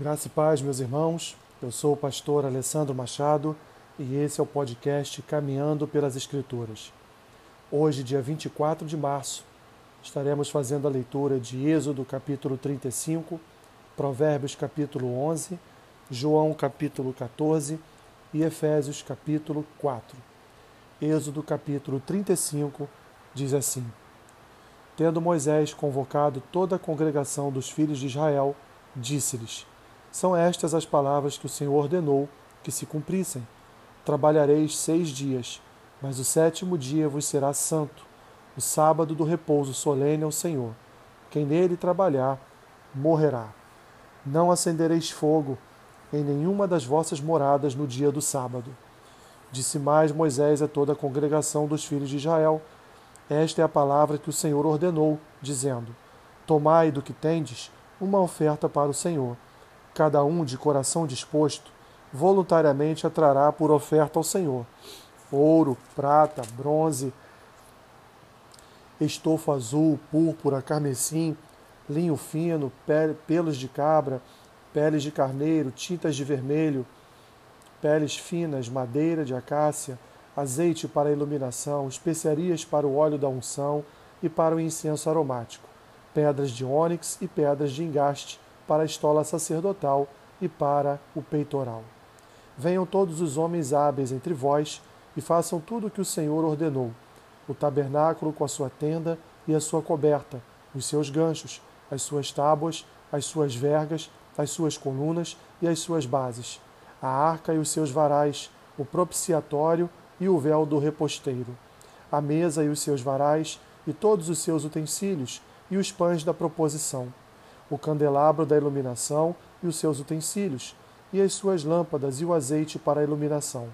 Graça e paz, meus irmãos. Eu sou o pastor Alessandro Machado e esse é o podcast Caminhando pelas Escrituras. Hoje, dia 24 de março, estaremos fazendo a leitura de Êxodo capítulo 35, Provérbios capítulo 11, João capítulo 14 e Efésios capítulo 4. Êxodo capítulo 35 diz assim: Tendo Moisés convocado toda a congregação dos filhos de Israel, disse-lhes: são estas as palavras que o Senhor ordenou que se cumprissem. Trabalhareis seis dias, mas o sétimo dia vos será santo, o sábado do repouso solene ao Senhor. Quem nele trabalhar, morrerá. Não acendereis fogo em nenhuma das vossas moradas no dia do sábado. Disse mais Moisés a toda a congregação dos filhos de Israel: Esta é a palavra que o Senhor ordenou, dizendo: Tomai do que tendes uma oferta para o Senhor cada um de coração disposto, voluntariamente atrará por oferta ao Senhor. Ouro, prata, bronze, estofa azul, púrpura, carmesim, linho fino, pelos de cabra, peles de carneiro, tintas de vermelho, peles finas, madeira de acácia, azeite para iluminação, especiarias para o óleo da unção e para o incenso aromático, pedras de ônix e pedras de engaste, para a estola sacerdotal e para o peitoral. Venham todos os homens hábeis entre vós e façam tudo o que o Senhor ordenou: o tabernáculo com a sua tenda e a sua coberta, os seus ganchos, as suas tábuas, as suas vergas, as suas colunas e as suas bases, a arca e os seus varais, o propiciatório e o véu do reposteiro, a mesa e os seus varais e todos os seus utensílios e os pães da proposição o candelabro da iluminação e os seus utensílios, e as suas lâmpadas e o azeite para a iluminação,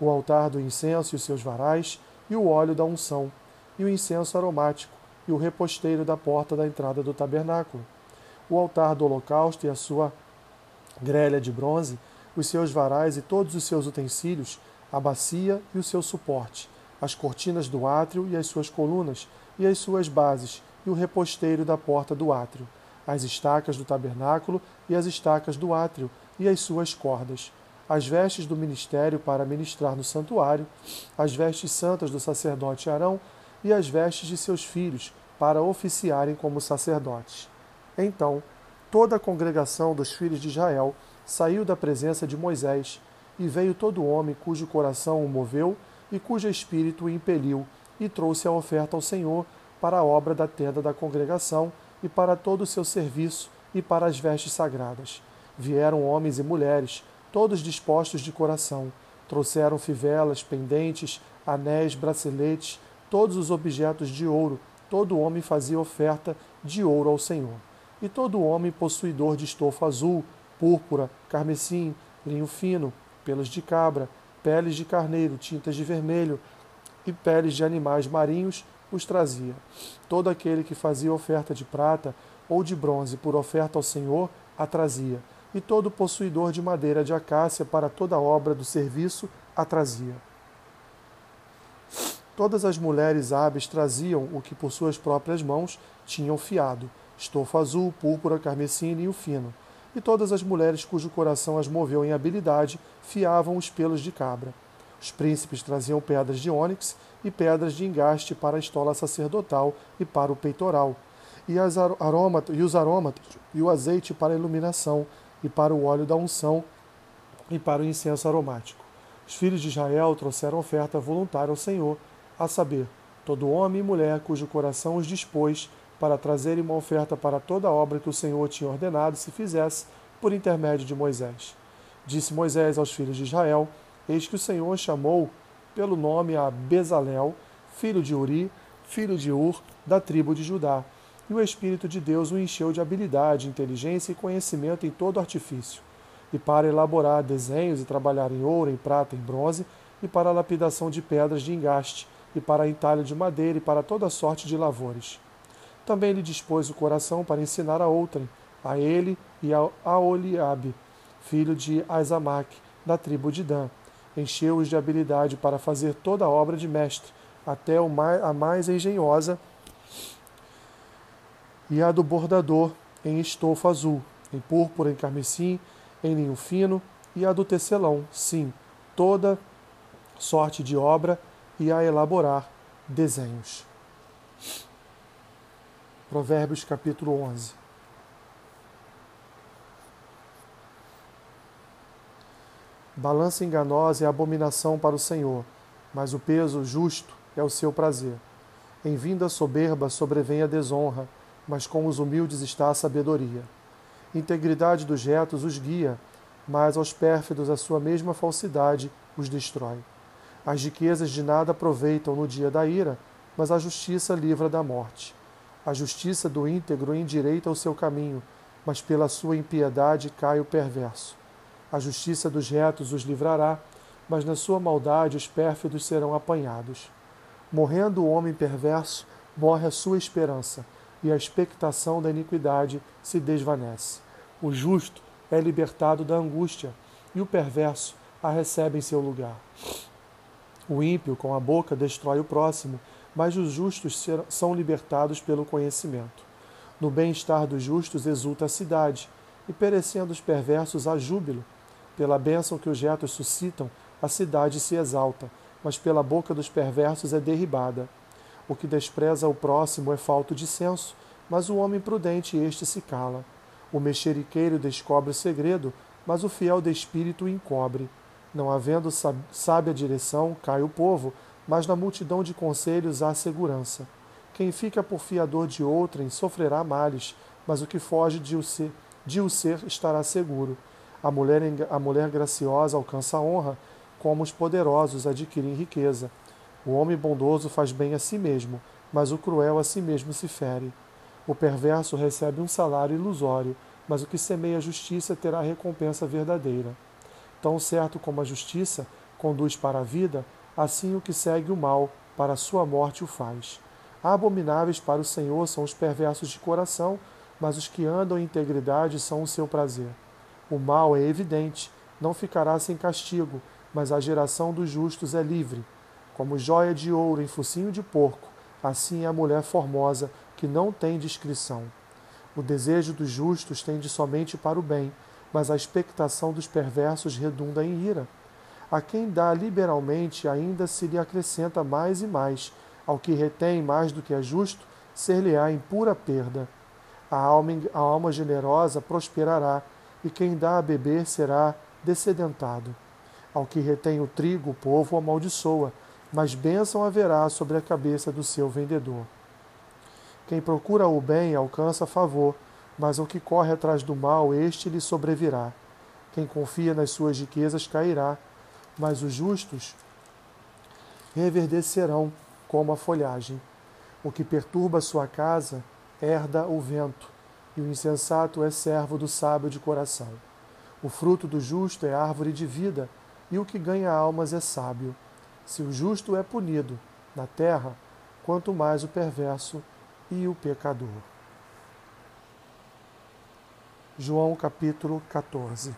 o altar do incenso e os seus varais, e o óleo da unção, e o incenso aromático, e o reposteiro da porta da entrada do tabernáculo, o altar do holocausto e a sua grelha de bronze, os seus varais e todos os seus utensílios, a bacia e o seu suporte, as cortinas do átrio e as suas colunas, e as suas bases, e o reposteiro da porta do átrio, as estacas do tabernáculo e as estacas do átrio e as suas cordas, as vestes do ministério para ministrar no santuário, as vestes santas do sacerdote Arão e as vestes de seus filhos para oficiarem como sacerdotes. Então, toda a congregação dos filhos de Israel saiu da presença de Moisés, e veio todo homem cujo coração o moveu e cujo espírito o impeliu, e trouxe a oferta ao Senhor para a obra da tenda da congregação e para todo o seu serviço e para as vestes sagradas. Vieram homens e mulheres, todos dispostos de coração. Trouxeram fivelas, pendentes, anéis, braceletes, todos os objetos de ouro. Todo homem fazia oferta de ouro ao Senhor. E todo homem possuidor de estofo azul, púrpura, carmesim, linho fino, pelos de cabra, peles de carneiro, tintas de vermelho e peles de animais marinhos os trazia. Todo aquele que fazia oferta de prata ou de bronze por oferta ao Senhor a trazia, e todo possuidor de madeira de acácia para toda obra do serviço a trazia. Todas as mulheres hábeis traziam o que por suas próprias mãos tinham fiado, estofo azul, púrpura, carmesim e o fino. E todas as mulheres cujo coração as moveu em habilidade fiavam os pelos de cabra. Os príncipes traziam pedras de ônix e pedras de engaste para a estola sacerdotal e para o peitoral, e, as e os aromatas e o azeite para a iluminação, e para o óleo da unção e para o incenso aromático. Os filhos de Israel trouxeram oferta voluntária ao Senhor, a saber, todo homem e mulher cujo coração os dispôs para trazerem uma oferta para toda a obra que o Senhor tinha ordenado se fizesse por intermédio de Moisés. Disse Moisés aos filhos de Israel: Eis que o Senhor chamou pelo nome a Bezalel, filho de Uri, filho de Ur, da tribo de Judá. E o Espírito de Deus o encheu de habilidade, inteligência e conhecimento em todo artifício, e para elaborar desenhos e trabalhar em ouro, em prata, em bronze, e para a lapidação de pedras de engaste, e para a entalho de madeira, e para toda sorte de lavores. Também lhe dispôs o coração para ensinar a outrem, a ele e a Aoliabe, filho de Azamac, da tribo de Dan encheu-os de habilidade para fazer toda a obra de mestre, até a mais engenhosa e a do bordador em estofo azul. em púrpura, em carmesim, em linho fino, e a do tecelão, sim, toda sorte de obra e a elaborar desenhos. Provérbios capítulo 11. Balança enganosa é abominação para o Senhor, mas o peso justo é o seu prazer. Em vinda soberba sobrevém a desonra, mas com os humildes está a sabedoria. Integridade dos retos os guia, mas aos pérfidos a sua mesma falsidade os destrói. As riquezas de nada aproveitam no dia da ira, mas a justiça livra da morte. A justiça do íntegro endireita o seu caminho, mas pela sua impiedade cai o perverso. A justiça dos retos os livrará, mas na sua maldade os pérfidos serão apanhados. Morrendo o homem perverso, morre a sua esperança, e a expectação da iniquidade se desvanece. O justo é libertado da angústia, e o perverso a recebe em seu lugar. O ímpio, com a boca, destrói o próximo, mas os justos são libertados pelo conhecimento. No bem-estar dos justos exulta a cidade, e perecendo os perversos há júbilo. Pela bênção que os retos suscitam, a cidade se exalta, mas pela boca dos perversos é derribada. O que despreza o próximo é falto de senso, mas o homem prudente este se cala. O mexeriqueiro descobre o segredo, mas o fiel de espírito o encobre. Não havendo sábia direção, cai o povo, mas na multidão de conselhos há segurança. Quem fica por fiador de outrem sofrerá males, mas o que foge de o ser, de o ser estará seguro. A mulher, a mulher graciosa alcança a honra, como os poderosos adquirem riqueza. O homem bondoso faz bem a si mesmo, mas o cruel a si mesmo se fere. O perverso recebe um salário ilusório, mas o que semeia a justiça terá recompensa verdadeira. Tão certo como a justiça conduz para a vida, assim o que segue o mal para a sua morte o faz. Abomináveis para o Senhor são os perversos de coração, mas os que andam em integridade são o seu prazer. O mal é evidente, não ficará sem castigo, mas a geração dos justos é livre. Como joia de ouro em focinho de porco, assim é a mulher formosa, que não tem discrição. O desejo dos justos tende somente para o bem, mas a expectação dos perversos redunda em ira. A quem dá liberalmente ainda se lhe acrescenta mais e mais, ao que retém mais do que é justo, ser-lhe-á em pura perda. A alma, a alma generosa prosperará, e quem dá a beber será descedentado. Ao que retém o trigo, o povo o amaldiçoa, mas bênção haverá sobre a cabeça do seu vendedor. Quem procura o bem alcança favor, mas o que corre atrás do mal, este lhe sobrevirá. Quem confia nas suas riquezas cairá, mas os justos reverdecerão como a folhagem. O que perturba sua casa herda o vento, e o insensato é servo do sábio de coração. O fruto do justo é árvore de vida, e o que ganha almas é sábio. Se o justo é punido na terra, quanto mais o perverso e o pecador. João capítulo 14.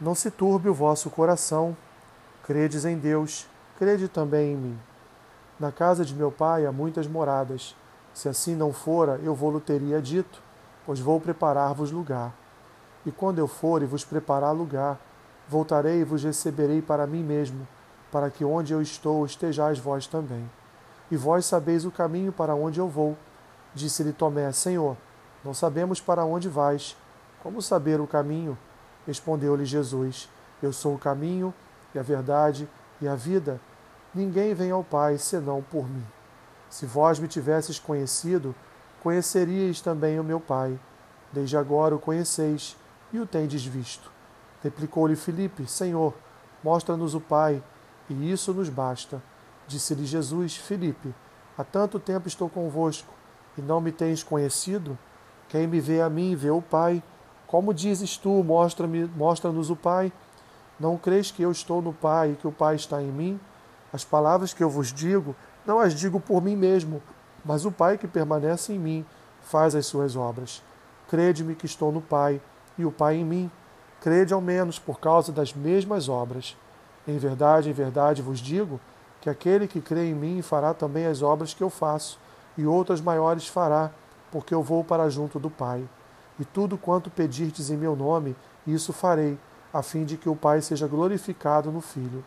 Não se turbe o vosso coração, credes em Deus, crede também em mim. Na casa de meu pai há muitas moradas. Se assim não fora, eu vou-lo teria dito, pois vou preparar-vos lugar. E quando eu for e vos preparar lugar, voltarei e vos receberei para mim mesmo, para que onde eu estou estejais vós também. E vós sabeis o caminho para onde eu vou. Disse-lhe Tomé: Senhor, não sabemos para onde vais. Como saber o caminho? Respondeu-lhe Jesus: Eu sou o caminho e a verdade e a vida. Ninguém vem ao Pai senão por mim. Se vós me tivesses conhecido, conheceríeis também o meu Pai. Desde agora o conheceis e o tendes visto. Replicou-lhe Filipe: Senhor, mostra-nos o Pai, e isso nos basta. Disse-lhe Jesus: Filipe, há tanto tempo estou convosco, e não me tens conhecido? Quem me vê a mim vê o Pai. Como dizes tu, mostra-me, mostra-nos o Pai? Não crês que eu estou no Pai e que o Pai está em mim? As palavras que eu vos digo não as digo por mim mesmo, mas o Pai que permanece em mim faz as suas obras. Crede-me que estou no Pai e o Pai em mim. Crede ao menos por causa das mesmas obras. Em verdade, em verdade vos digo que aquele que crê em mim fará também as obras que eu faço, e outras maiores fará, porque eu vou para junto do Pai. E tudo quanto pedirdes em meu nome, isso farei, a fim de que o Pai seja glorificado no Filho.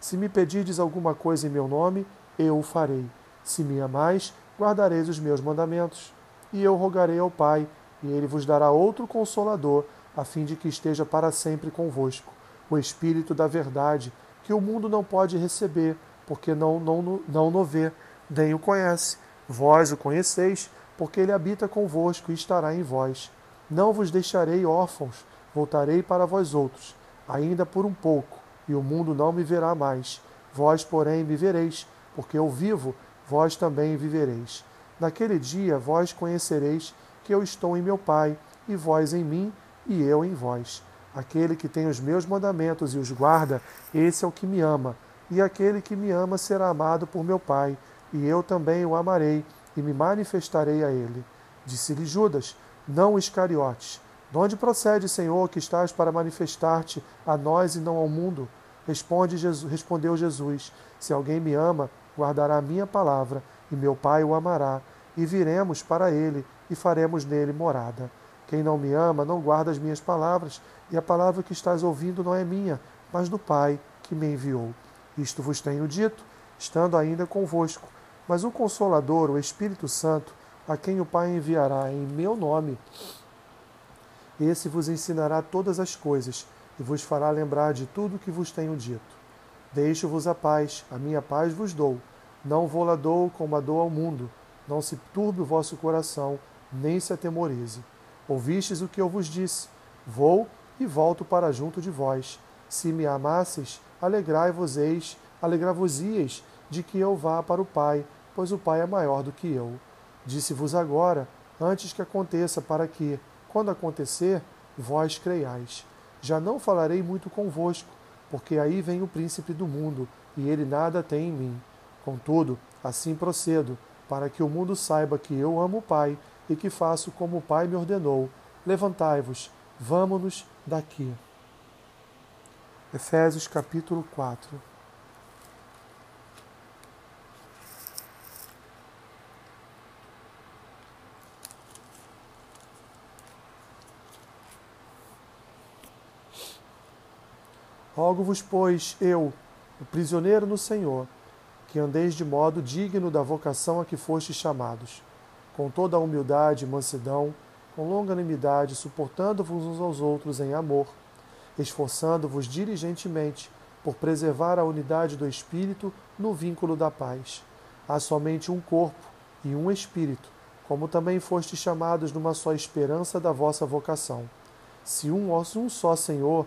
Se me pedirdes alguma coisa em meu nome, eu o farei. Se me amais, guardareis os meus mandamentos. E eu rogarei ao Pai, e ele vos dará outro consolador, a fim de que esteja para sempre convosco, o Espírito da Verdade, que o mundo não pode receber, porque não, não, não o vê, nem o conhece. Vós o conheceis, porque ele habita convosco e estará em vós. Não vos deixarei órfãos, voltarei para vós outros, ainda por um pouco, e o mundo não me verá mais. Vós, porém, me vereis, porque eu vivo, vós também vivereis. Naquele dia vós conhecereis que eu estou em meu Pai, e vós em mim, e eu em vós. Aquele que tem os meus mandamentos e os guarda, esse é o que me ama. E aquele que me ama será amado por meu Pai, e eu também o amarei e me manifestarei a ele. Disse-lhe Judas, não Iscariotes. De onde procede, Senhor, que estás para manifestar-te a nós e não ao mundo? Responde Jesus, respondeu Jesus: Se alguém me ama, guardará a minha palavra, e meu Pai o amará, e viremos para ele e faremos nele morada. Quem não me ama não guarda as minhas palavras, e a palavra que estás ouvindo não é minha, mas do Pai que me enviou. Isto vos tenho dito, estando ainda convosco. Mas o Consolador, o Espírito Santo, a quem o Pai enviará em meu nome, esse vos ensinará todas as coisas e vos fará lembrar de tudo o que vos tenho dito. Deixo-vos a paz, a minha paz vos dou. Não vou la dou como a dou ao mundo. Não se turbe o vosso coração, nem se atemorize. Ouvistes o que eu vos disse: Vou e volto para junto de vós. Se me amasseis, alegrai-vos-eis, alegra-vos-ieis de que eu vá para o Pai, pois o Pai é maior do que eu. Disse-vos agora, antes que aconteça, para que, quando acontecer, vós creiais. Já não falarei muito convosco, porque aí vem o príncipe do mundo, e ele nada tem em mim. Contudo, assim procedo, para que o mundo saiba que eu amo o Pai e que faço como o Pai me ordenou. Levantai-vos, vamo-nos daqui. Efésios capítulo 4 Rogo-vos, pois, eu, o prisioneiro no Senhor, que andeis de modo digno da vocação a que fostes chamados, com toda a humildade e mansidão, com longanimidade, suportando-vos uns aos outros em amor, esforçando-vos diligentemente por preservar a unidade do Espírito no vínculo da paz. Há somente um corpo e um Espírito, como também fostes chamados numa só esperança da vossa vocação. Se um, um só Senhor,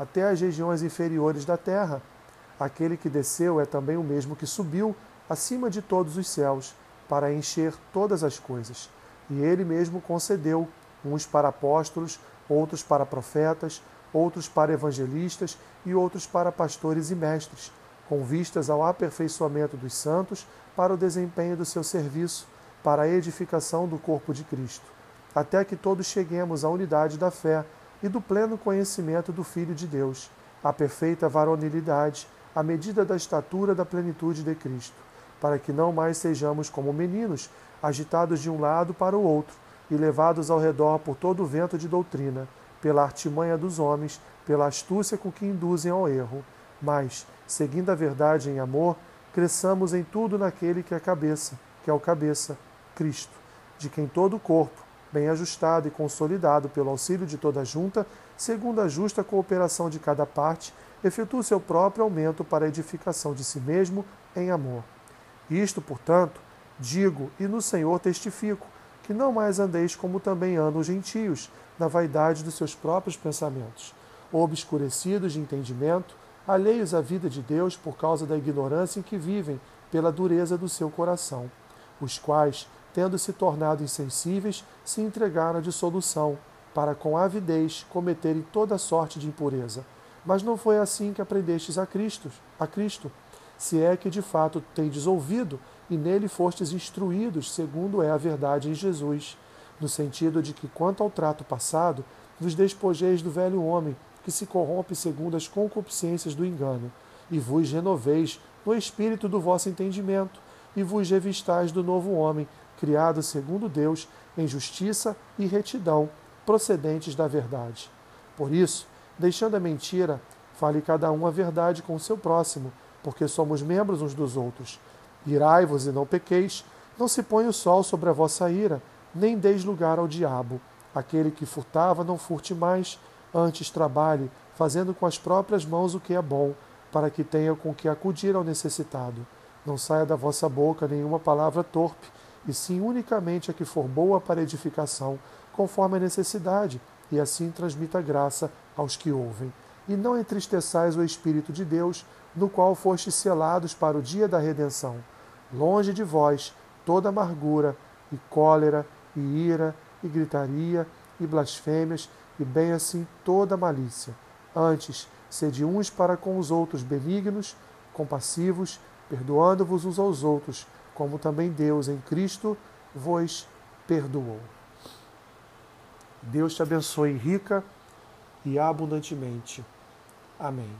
até as regiões inferiores da terra. Aquele que desceu é também o mesmo que subiu acima de todos os céus, para encher todas as coisas. E ele mesmo concedeu, uns para apóstolos, outros para profetas, outros para evangelistas e outros para pastores e mestres, com vistas ao aperfeiçoamento dos santos, para o desempenho do seu serviço, para a edificação do corpo de Cristo, até que todos cheguemos à unidade da fé e do pleno conhecimento do Filho de Deus, a perfeita varonilidade, à medida da estatura da plenitude de Cristo, para que não mais sejamos como meninos, agitados de um lado para o outro e levados ao redor por todo o vento de doutrina, pela artimanha dos homens, pela astúcia com que induzem ao erro, mas, seguindo a verdade em amor, cresçamos em tudo naquele que é a cabeça, que é o cabeça, Cristo, de quem todo o corpo, bem ajustado e consolidado pelo auxílio de toda a junta, segundo a justa cooperação de cada parte, efetua seu próprio aumento para a edificação de si mesmo em amor. Isto, portanto, digo e no Senhor testifico, que não mais andeis como também andam os gentios, na vaidade dos seus próprios pensamentos, obscurecidos de entendimento, alheios à vida de Deus por causa da ignorância em que vivem, pela dureza do seu coração, os quais, tendo se tornado insensíveis, se entregaram à dissolução, para com avidez cometerem toda sorte de impureza. Mas não foi assim que aprendestes a Cristo, a Cristo, se é que de fato tendes ouvido e nele fostes instruídos, segundo é a verdade em Jesus, no sentido de que, quanto ao trato passado, vos despojeis do velho homem, que se corrompe segundo as concupiscências do engano, e vos renoveis no espírito do vosso entendimento, e vos revistais do novo homem, criado segundo Deus, em justiça e retidão, procedentes da verdade. Por isso, deixando a mentira, fale cada um a verdade com o seu próximo, porque somos membros uns dos outros. Irai-vos e não pequeis, não se põe o sol sobre a vossa ira, nem deis lugar ao diabo. Aquele que furtava, não furte mais, antes trabalhe, fazendo com as próprias mãos o que é bom, para que tenha com que acudir ao necessitado. Não saia da vossa boca nenhuma palavra torpe, e sim unicamente a que for boa para edificação, conforme a necessidade, e assim transmita graça aos que ouvem. E não entristeçais o Espírito de Deus, no qual fostes selados para o dia da redenção. Longe de vós toda amargura, e cólera, e ira, e gritaria, e blasfêmias, e bem assim toda malícia. Antes, sede uns para com os outros benignos, compassivos, perdoando-vos uns aos outros, como também Deus em Cristo vos perdoou. Deus te abençoe rica e abundantemente. Amém.